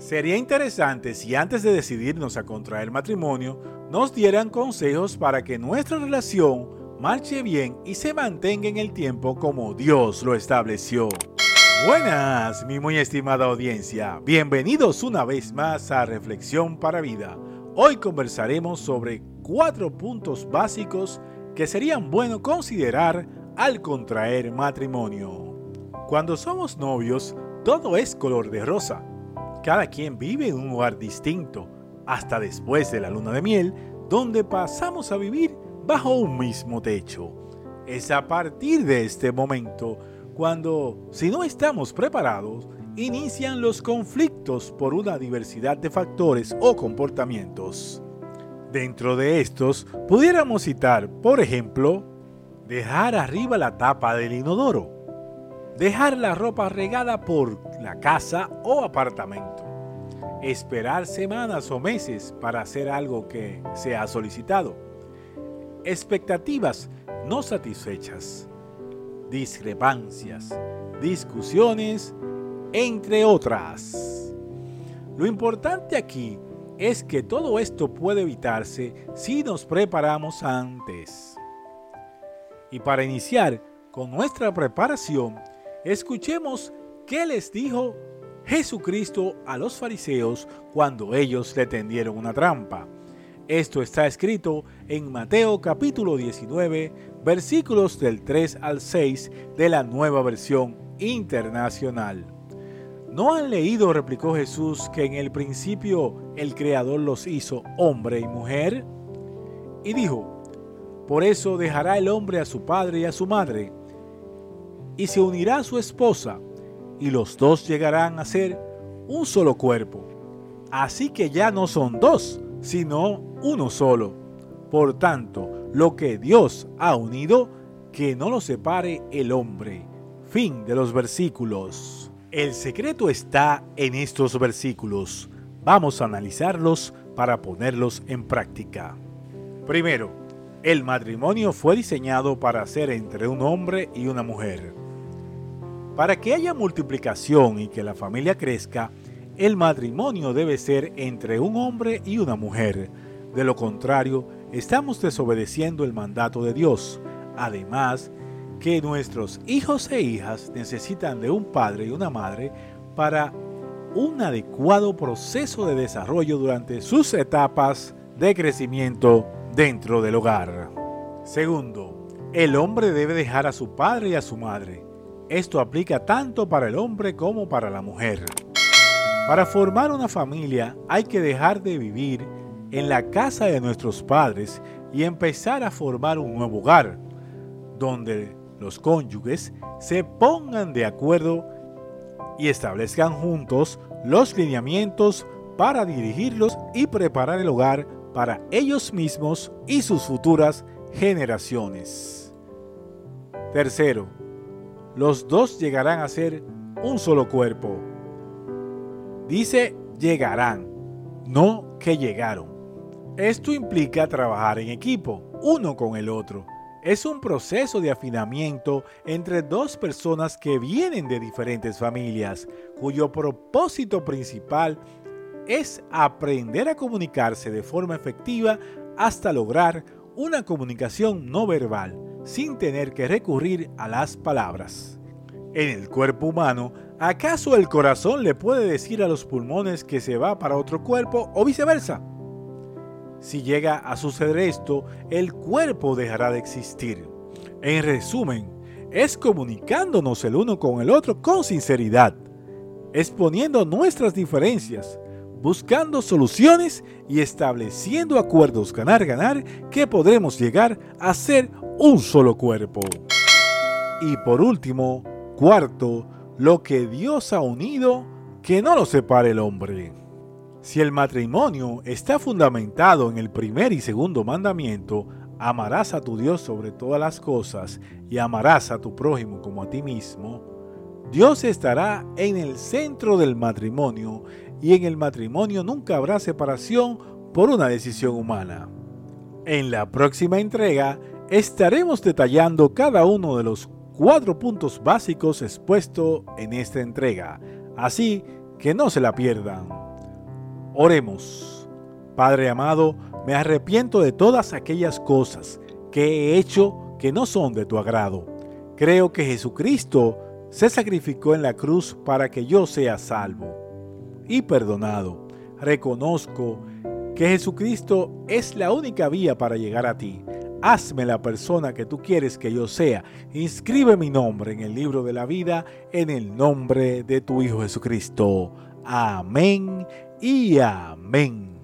Sería interesante si antes de decidirnos a contraer matrimonio, nos dieran consejos para que nuestra relación marche bien y se mantenga en el tiempo como Dios lo estableció. Buenas, mi muy estimada audiencia. Bienvenidos una vez más a Reflexión para Vida. Hoy conversaremos sobre cuatro puntos básicos que serían bueno considerar al contraer matrimonio. Cuando somos novios, todo es color de rosa. Cada quien vive en un lugar distinto, hasta después de la luna de miel, donde pasamos a vivir bajo un mismo techo. Es a partir de este momento cuando, si no estamos preparados, inician los conflictos por una diversidad de factores o comportamientos. Dentro de estos, pudiéramos citar, por ejemplo, dejar arriba la tapa del inodoro, dejar la ropa regada por la casa o apartamento, esperar semanas o meses para hacer algo que se ha solicitado, expectativas no satisfechas, discrepancias, discusiones, entre otras. Lo importante aquí es que todo esto puede evitarse si nos preparamos antes. Y para iniciar con nuestra preparación, escuchemos qué les dijo Jesucristo a los fariseos cuando ellos le tendieron una trampa. Esto está escrito en Mateo capítulo 19, versículos del 3 al 6 de la nueva versión internacional. ¿No han leído, replicó Jesús, que en el principio el Creador los hizo hombre y mujer? Y dijo, por eso dejará el hombre a su padre y a su madre, y se unirá a su esposa, y los dos llegarán a ser un solo cuerpo. Así que ya no son dos, sino uno solo. Por tanto, lo que Dios ha unido, que no lo separe el hombre. Fin de los versículos. El secreto está en estos versículos. Vamos a analizarlos para ponerlos en práctica. Primero, el matrimonio fue diseñado para ser entre un hombre y una mujer. Para que haya multiplicación y que la familia crezca, el matrimonio debe ser entre un hombre y una mujer. De lo contrario, estamos desobedeciendo el mandato de Dios. Además, que nuestros hijos e hijas necesitan de un padre y una madre para un adecuado proceso de desarrollo durante sus etapas de crecimiento dentro del hogar. Segundo, el hombre debe dejar a su padre y a su madre. Esto aplica tanto para el hombre como para la mujer. Para formar una familia hay que dejar de vivir en la casa de nuestros padres y empezar a formar un nuevo hogar, donde los cónyuges se pongan de acuerdo y establezcan juntos los lineamientos para dirigirlos y preparar el hogar para ellos mismos y sus futuras generaciones. Tercero, los dos llegarán a ser un solo cuerpo. Dice llegarán, no que llegaron. Esto implica trabajar en equipo, uno con el otro. Es un proceso de afinamiento entre dos personas que vienen de diferentes familias, cuyo propósito principal es aprender a comunicarse de forma efectiva hasta lograr una comunicación no verbal, sin tener que recurrir a las palabras. En el cuerpo humano, ¿acaso el corazón le puede decir a los pulmones que se va para otro cuerpo o viceversa? Si llega a suceder esto, el cuerpo dejará de existir. En resumen, es comunicándonos el uno con el otro con sinceridad, exponiendo nuestras diferencias, buscando soluciones y estableciendo acuerdos ganar-ganar que podremos llegar a ser un solo cuerpo. Y por último, cuarto, lo que Dios ha unido, que no lo separe el hombre. Si el matrimonio está fundamentado en el primer y segundo mandamiento, amarás a tu Dios sobre todas las cosas y amarás a tu prójimo como a ti mismo, Dios estará en el centro del matrimonio y en el matrimonio nunca habrá separación por una decisión humana. En la próxima entrega estaremos detallando cada uno de los cuatro puntos básicos expuestos en esta entrega, así que no se la pierdan. Oremos. Padre amado, me arrepiento de todas aquellas cosas que he hecho que no son de tu agrado. Creo que Jesucristo se sacrificó en la cruz para que yo sea salvo y perdonado. Reconozco que Jesucristo es la única vía para llegar a ti. Hazme la persona que tú quieres que yo sea. Inscribe mi nombre en el libro de la vida en el nombre de tu Hijo Jesucristo. Amén y amén.